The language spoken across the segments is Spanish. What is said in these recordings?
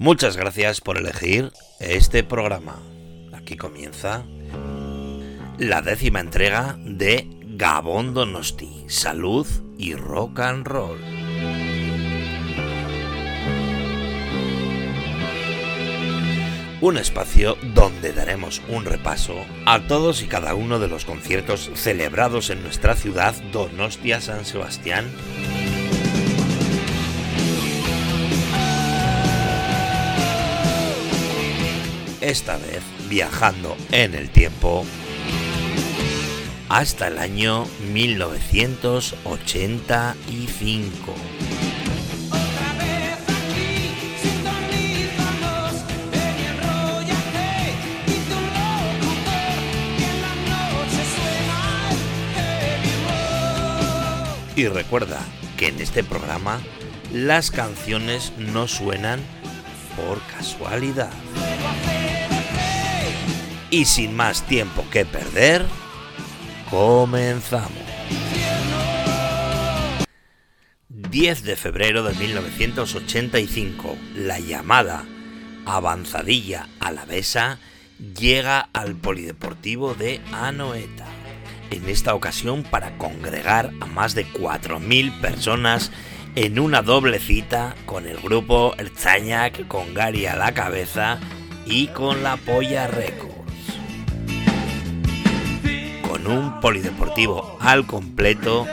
Muchas gracias por elegir este programa. Aquí comienza la décima entrega de Gabón Donosti, Salud y Rock and Roll. Un espacio donde daremos un repaso a todos y cada uno de los conciertos celebrados en nuestra ciudad Donostia San Sebastián esta vez viajando en el tiempo hasta el año 1985. Y recuerda que en este programa las canciones no suenan por casualidad. Y sin más tiempo que perder, comenzamos. 10 de febrero de 1985, la llamada avanzadilla alavesa llega al polideportivo de Anoeta. En esta ocasión para congregar a más de 4.000 personas en una doble cita con el grupo Erzañac con Gary a la cabeza y con la Polla Records. Con un polideportivo al completo,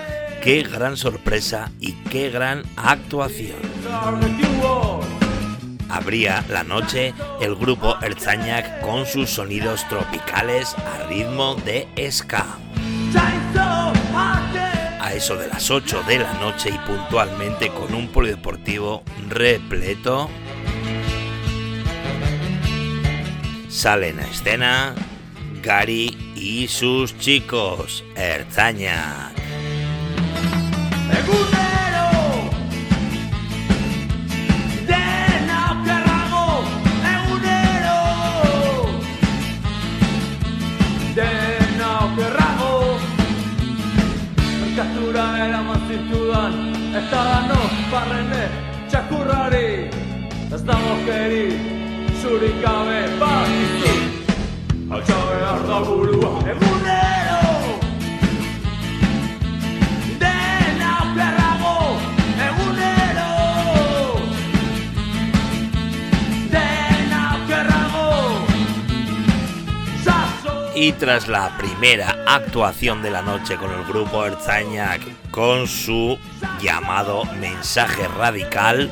qué gran sorpresa y qué gran actuación. Abría la noche el grupo Erzañac con sus sonidos tropicales a ritmo de ska. A eso de las 8 de la noche y puntualmente con un polideportivo repleto, salen a escena Gary y sus chicos, Erzaña. Era magnitudan Eta dano barrene txakurrari Ez dago keri zurik gabe Y tras la primera actuación de la noche con el grupo Erzañac con su llamado mensaje radical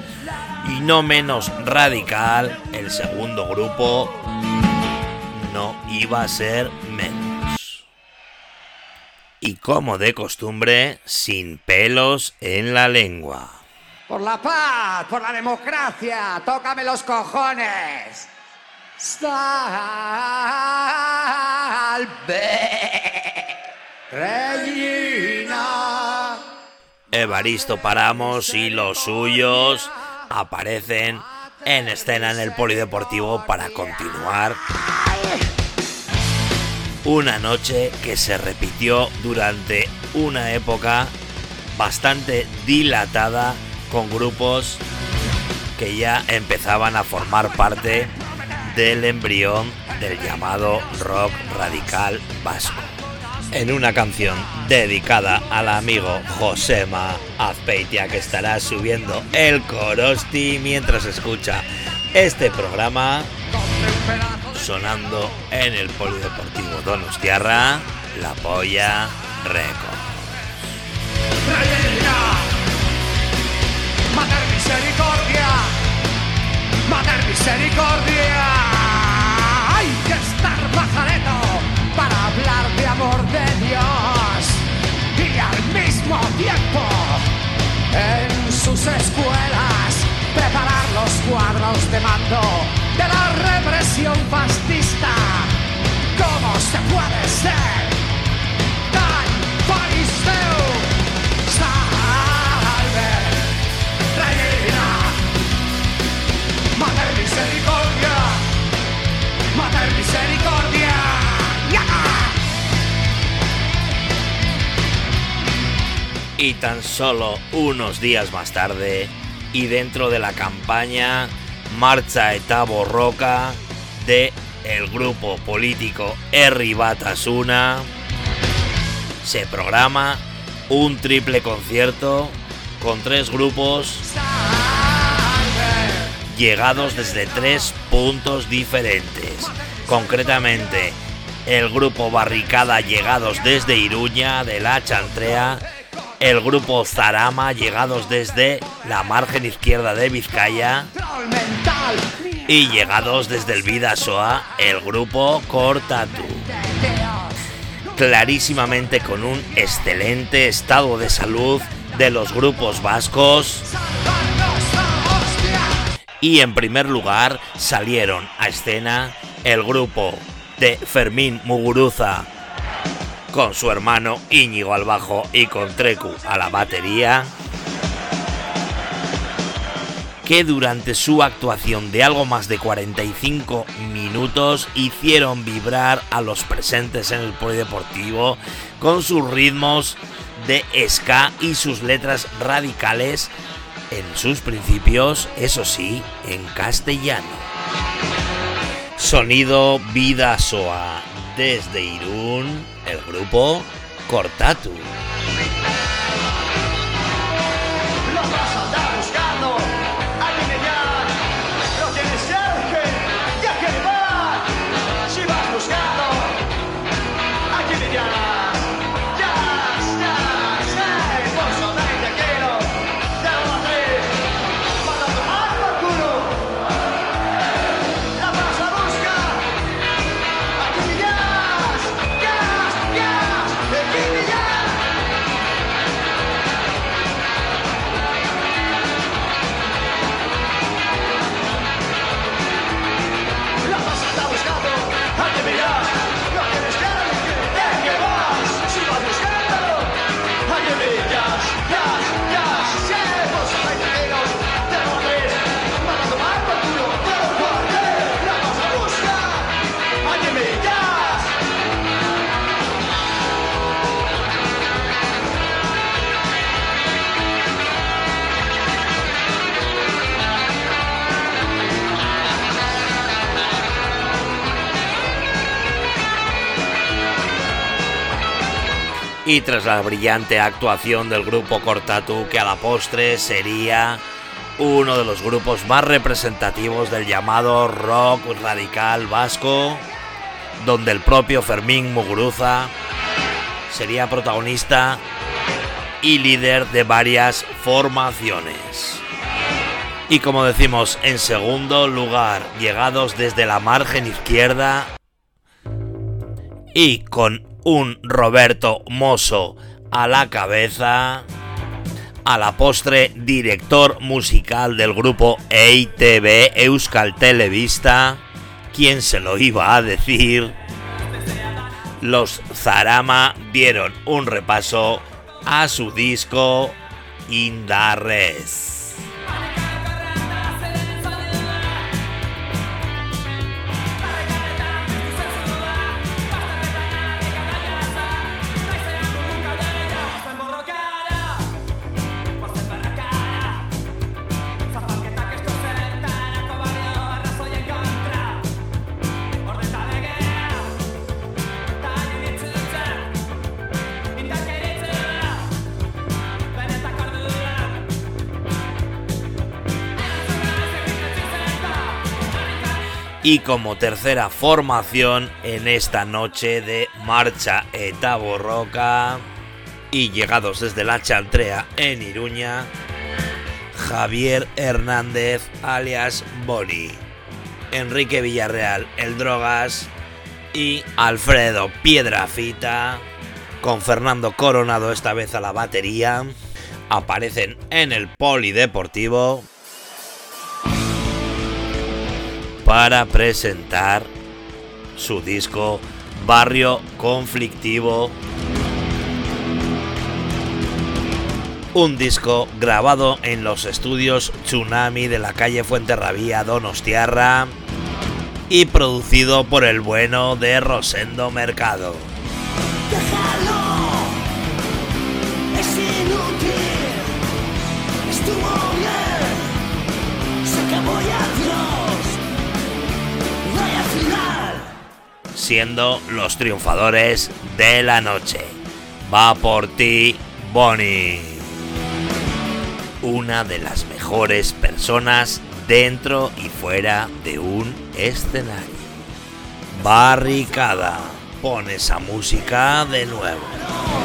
y no menos radical, el segundo grupo iba a ser menos. Y como de costumbre, sin pelos en la lengua. Por la paz, por la democracia, tócame los cojones. Salve, Regina. Evaristo Paramos y los suyos aparecen en escena en el polideportivo para continuar una noche que se repitió durante una época bastante dilatada con grupos que ya empezaban a formar parte del embrión del llamado rock radical vasco. En una canción dedicada al amigo Josema Azpeitia que estará subiendo el corosti mientras escucha este programa sonando en el Polideportivo Donostiarra, La Polla Records. Mater misericordia, mater misericordia. Hay que estar majareto para hablar de amor de Dios y al mismo tiempo en sus escuelas preparar los cuadros de mando fascista. ¿Cómo se puede ser tan fariseo? Salve, reina, mater misericordia, mater misericordia. Y tan solo unos días más tarde, y dentro de la campaña Marcha eta Borroca de el grupo político Herri Batasuna. Se programa un triple concierto con tres grupos llegados desde tres puntos diferentes. Concretamente, el grupo Barricada llegados desde Iruña de la Chantrea, el grupo Zarama llegados desde la margen izquierda de Vizcaya y llegados desde el Vidasoa el grupo Cortatu. Clarísimamente con un excelente estado de salud de los grupos vascos. Y en primer lugar salieron a escena el grupo de Fermín Muguruza con su hermano Íñigo al bajo y con Trecu a la batería, que durante su actuación de algo más de 45 minutos hicieron vibrar a los presentes en el polideportivo con sus ritmos de ska y sus letras radicales en sus principios, eso sí, en castellano. Sonido Vida Soa desde Irún, el grupo Cortatu. Y tras la brillante actuación del grupo Cortatu, que a la postre sería uno de los grupos más representativos del llamado rock radical vasco, donde el propio Fermín Muguruza sería protagonista y líder de varias formaciones. Y como decimos, en segundo lugar, llegados desde la margen izquierda y con un Roberto Mosso a la cabeza, a la postre director musical del grupo EITB Euskal Televista, quien se lo iba a decir, los Zarama dieron un repaso a su disco Indarres. Y como tercera formación en esta noche de marcha eta borroca y llegados desde la Chantrea en Iruña, Javier Hernández alias Boni, Enrique Villarreal el Drogas y Alfredo Piedrafita. Con Fernando Coronado esta vez a la batería aparecen en el polideportivo para presentar su disco Barrio Conflictivo. Un disco grabado en los estudios Tsunami de la calle Fuenterrabía Donostiarra y producido por el bueno de Rosendo Mercado. Siendo los triunfadores de la noche. Va por ti, Bonnie. Una de las mejores personas dentro y fuera de un escenario. Barricada. Pone esa música de nuevo.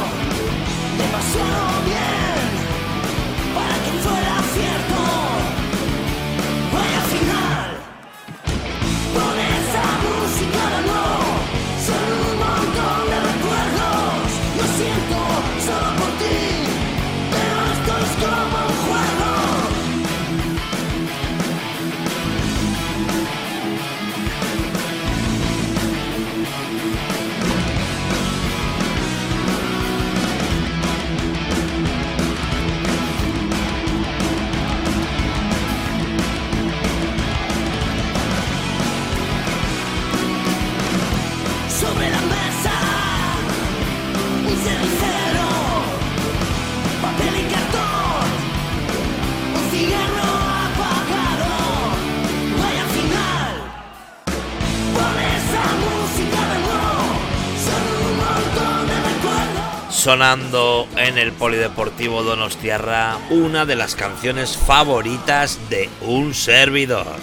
Sonando en el Polideportivo Donostiarra una de las canciones favoritas de un servidor.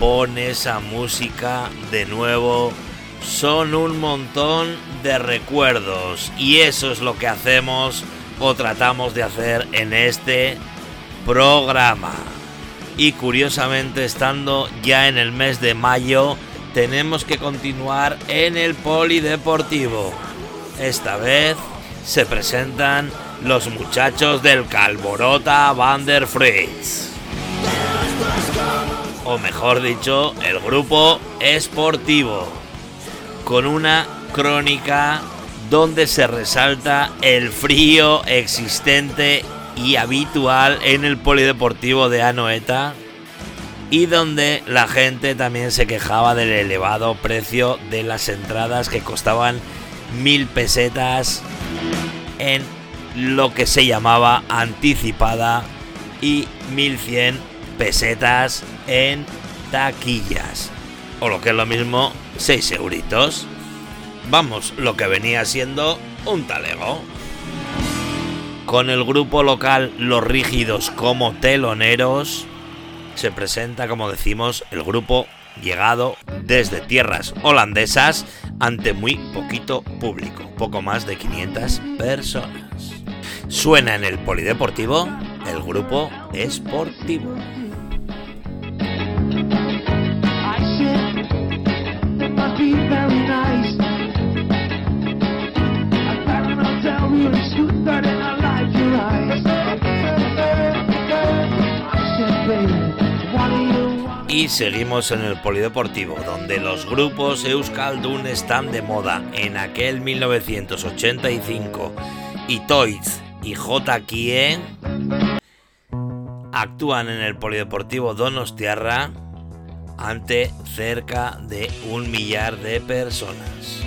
Pon esa música de nuevo. Son un montón de recuerdos y eso es lo que hacemos o tratamos de hacer en este programa. Y curiosamente, estando ya en el mes de mayo, tenemos que continuar en el Polideportivo. Esta vez se presentan los muchachos del Calborota Van der Fritz. O mejor dicho, el grupo esportivo. Con una crónica donde se resalta el frío existente y habitual en el polideportivo de Anoeta y donde la gente también se quejaba del elevado precio de las entradas que costaban mil pesetas en lo que se llamaba anticipada y 1100 pesetas en taquillas. O lo que es lo mismo 6 euritos. Vamos lo que venía siendo un talego. Con el grupo local Los Rígidos como teloneros se presenta, como decimos, el grupo llegado desde tierras holandesas ante muy poquito público, poco más de 500 personas. Suena en el polideportivo el grupo esportivo. Seguimos en el polideportivo, donde los grupos Euskaldun están de moda. En aquel 1985, y Toys y J. Kie actúan en el polideportivo Donostiarra ante cerca de un millar de personas.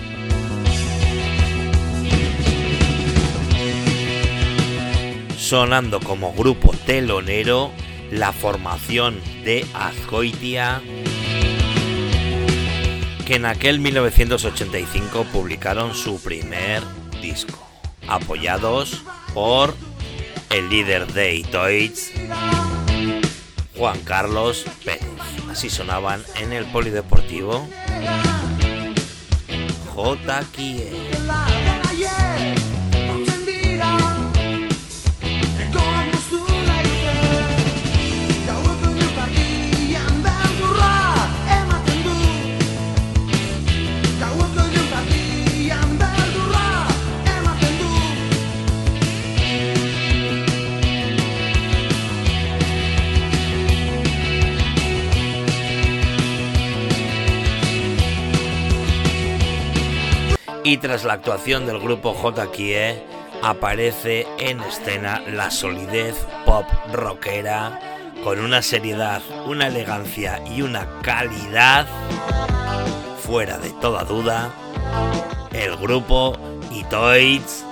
Sonando como grupo telonero la formación de Azcoitia que en aquel 1985 publicaron su primer disco, apoyados por el líder de Itoiz, Juan Carlos Pérez. Así sonaban en el polideportivo J. Kie. Y tras la actuación del grupo J. Kie, aparece en escena la solidez pop rockera con una seriedad, una elegancia y una calidad fuera de toda duda. El grupo Itoiz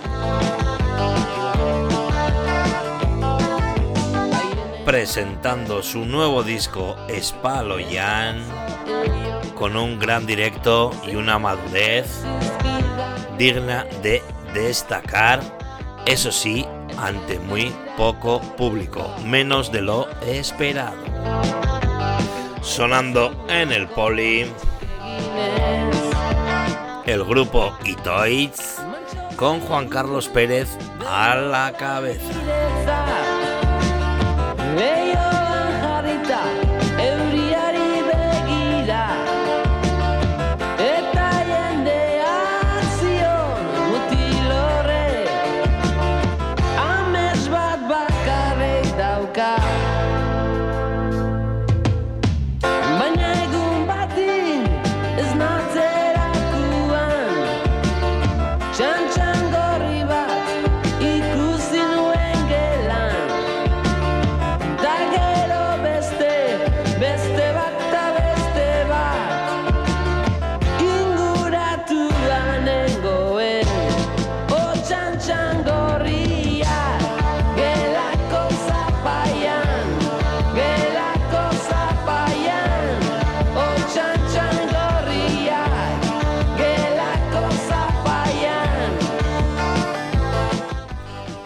presentando su nuevo disco Spaloyan con un gran directo y una madurez digna de destacar, eso sí, ante muy poco público, menos de lo esperado. Sonando en el poli, el grupo Itoiz con Juan Carlos Pérez a la cabeza.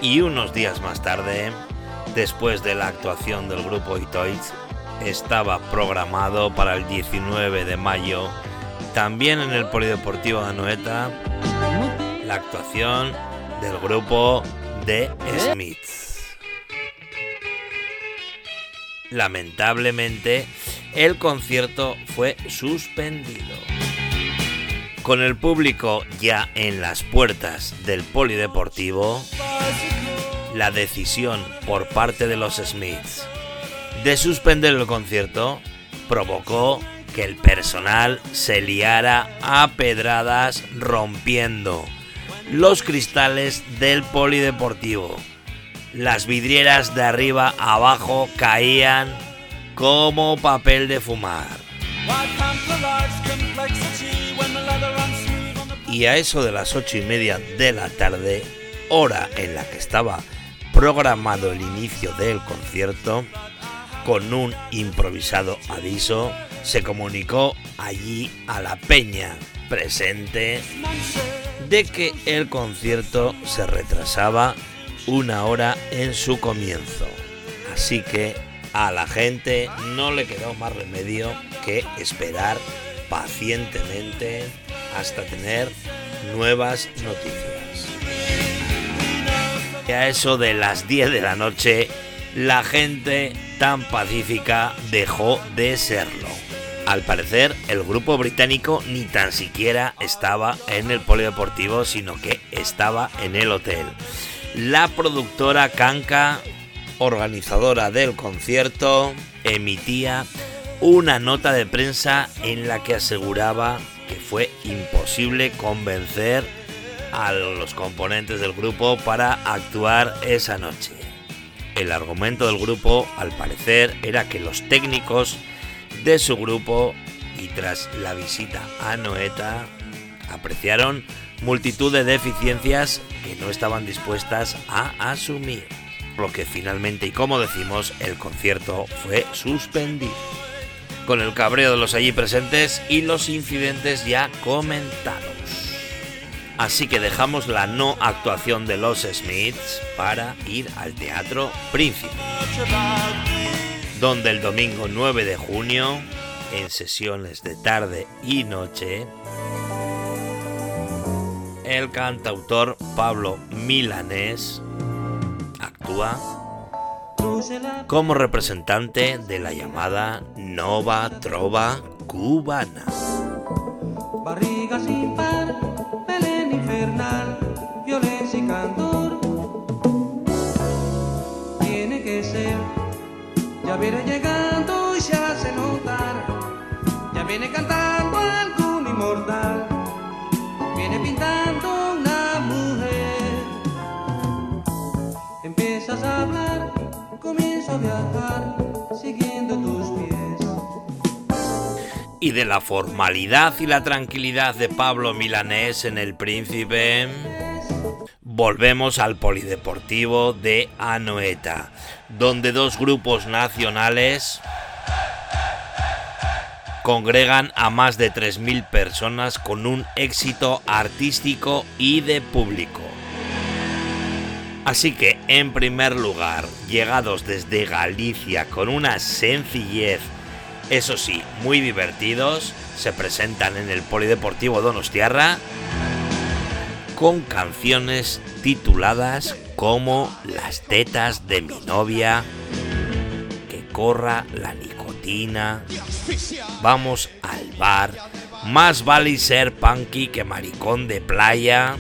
Y unos días más tarde, después de la actuación del grupo Itoiz, estaba programado para el 19 de mayo, también en el Polideportivo de Anoeta, la actuación del grupo The Smiths. Lamentablemente, el concierto fue suspendido. Con el público ya en las puertas del polideportivo, la decisión por parte de los Smiths de suspender el concierto provocó que el personal se liara a pedradas rompiendo los cristales del polideportivo. Las vidrieras de arriba abajo caían como papel de fumar. Y a eso de las ocho y media de la tarde, hora en la que estaba programado el inicio del concierto, con un improvisado aviso, se comunicó allí a la peña presente de que el concierto se retrasaba una hora en su comienzo. Así que a la gente no le quedó más remedio que esperar pacientemente hasta tener nuevas noticias. Y a eso de las 10 de la noche, la gente tan pacífica dejó de serlo. Al parecer, el grupo británico ni tan siquiera estaba en el polideportivo, sino que estaba en el hotel. La productora Kanka, organizadora del concierto, emitía una nota de prensa en la que aseguraba que fue imposible convencer a los componentes del grupo para actuar esa noche. El argumento del grupo, al parecer, era que los técnicos de su grupo y tras la visita a Noeta apreciaron multitud de deficiencias que no estaban dispuestas a asumir. Lo que finalmente y como decimos, el concierto fue suspendido. Con el cabreo de los allí presentes y los incidentes ya comentados. Así que dejamos la no actuación de los Smiths para ir al Teatro Príncipe donde el domingo 9 de junio, en sesiones de tarde y noche, el cantautor Pablo Milanés actúa como representante de la llamada Nova Trova cubana. Infernal, violencia y candor. Tiene que ser, ya viene llegando y se hace notar. Ya viene cantando algún inmortal, viene pintando una mujer. Empiezas a hablar, comienzo a viajar, siguiendo tus pies. Y de la formalidad y la tranquilidad de Pablo Milanés en El Príncipe, volvemos al polideportivo de Anoeta, donde dos grupos nacionales congregan a más de 3.000 personas con un éxito artístico y de público. Así que, en primer lugar, llegados desde Galicia con una sencillez, eso sí, muy divertidos, se presentan en el Polideportivo Donostiarra con canciones tituladas como Las tetas de mi novia, Que corra la nicotina, Vamos al bar, Más vale ser punky que maricón de playa,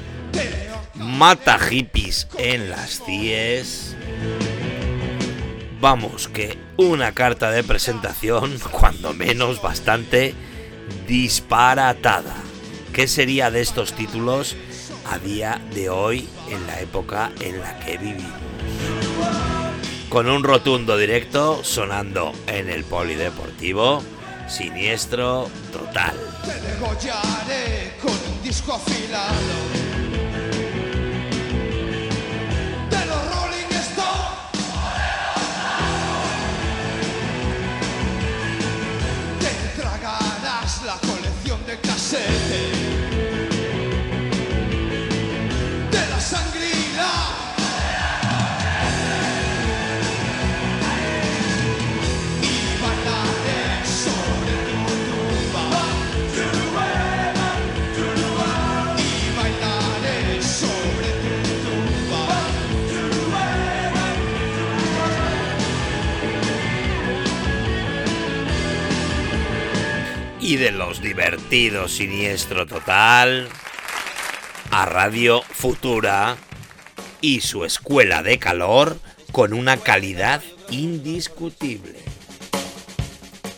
Mata hippies en las CIES. Vamos, que una carta de presentación, cuando menos bastante disparatada. ¿Qué sería de estos títulos a día de hoy en la época en la que vivimos? Con un rotundo directo sonando en el polideportivo, siniestro total. Degollaré con un disco afilado. presente. Y de los divertidos siniestro total a Radio Futura y su escuela de calor con una calidad indiscutible.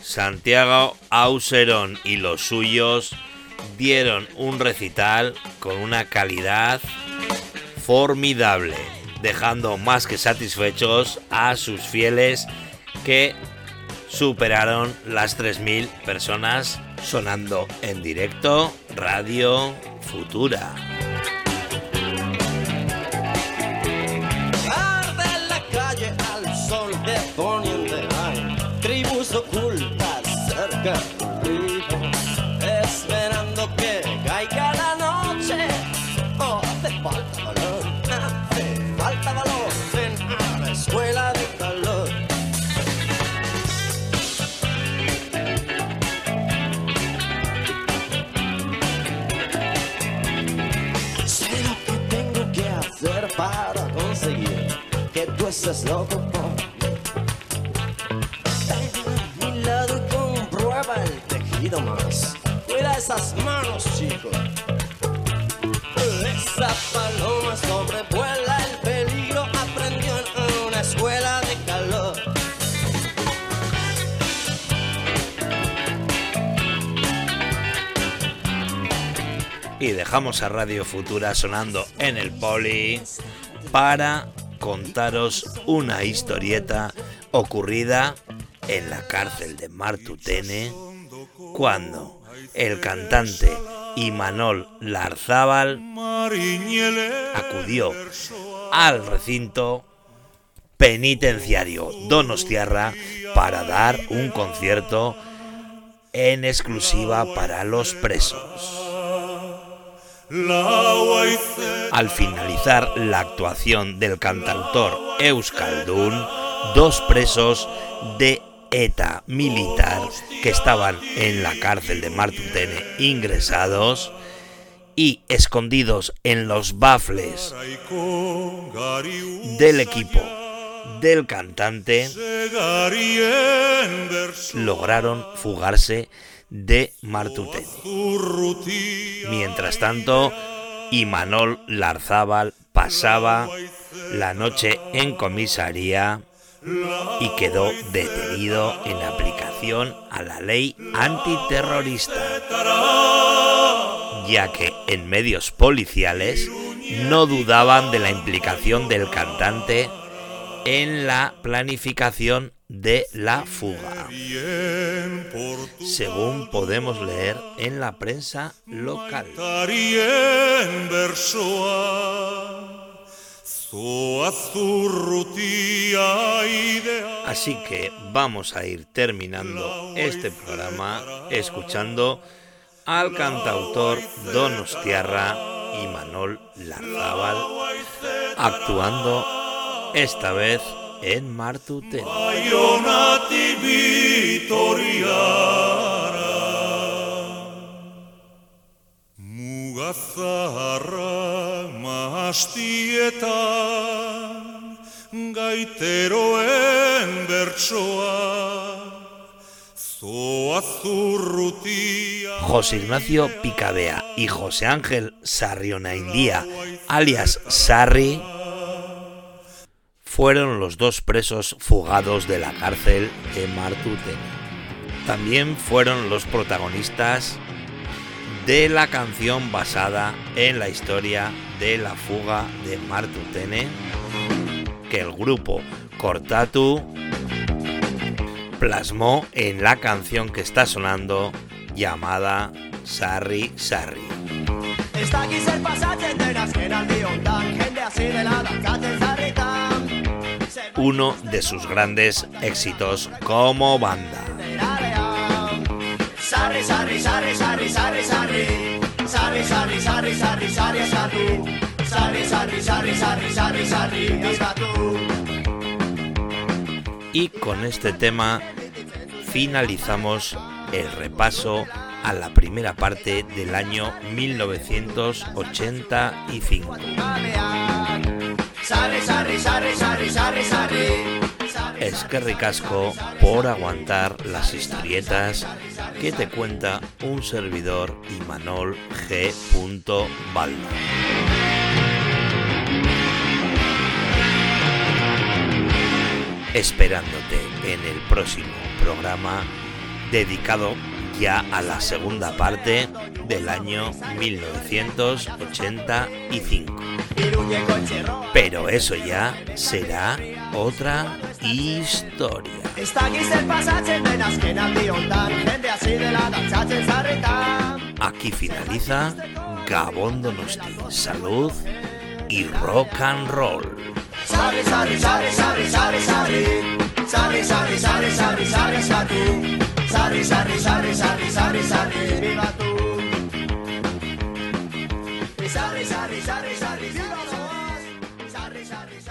Santiago Auserón y los suyos dieron un recital con una calidad formidable, dejando más que satisfechos a sus fieles que superaron las 3.000 personas sonando en directo Radio Futura. Arde la calle al sol de poniente hay tribus ocultas cerca del esperando que estés loco por mi lado y comprueba el tejido más. Cuida esas manos, chicos. Esa paloma sobrevuela el peligro. Aprendió en una escuela de calor. Y dejamos a Radio Futura sonando en el poli para contaros una historieta ocurrida en la cárcel de Martutene cuando el cantante Imanol Larzábal acudió al recinto penitenciario Donostiarra para dar un concierto en exclusiva para los presos. Al finalizar la actuación del cantautor Euskaldun, dos presos de ETA militar que estaban en la cárcel de Martutene ingresados y escondidos en los bafles del equipo del cantante lograron fugarse de Martutene. Mientras tanto, Imanol Larzábal pasaba la noche en comisaría y quedó detenido en aplicación a la ley antiterrorista, ya que en medios policiales no dudaban de la implicación del cantante en la planificación de la fuga, según podemos leer en la prensa local. Así que vamos a ir terminando este programa escuchando al cantautor Donostiarra y Manol Larzábal actuando esta vez en Martuten. Mugazaharra mastietan gaiteroen bertsoa. Zoazurrutia José Ignacio Picabea y José Ángel Sarrionaindía, alias Sarri, fueron los dos presos fugados de la cárcel de Martuten. También fueron los protagonistas de la canción basada en la historia de la fuga de Martutene que el grupo Cortatu plasmó en la canción que está sonando llamada Sarri Sarri. Uno de sus grandes éxitos como banda. Y con este tema finalizamos el repaso a la primera parte del año 1985. Es que ricasco por aguantar las historietas que te cuenta un servidor Imanol G. Balda. Esperándote en el próximo programa dedicado ya a la segunda parte del año 1985. Pero eso ya será otra historia. Aquí finaliza Gabón Donosti. Salud y rock and roll. sarri, sarri, sarri, sarri, sarri, sarri, viva tu. Sarri, sarri, sarri, sarri, viva tu. Sarri, sarri, sarri.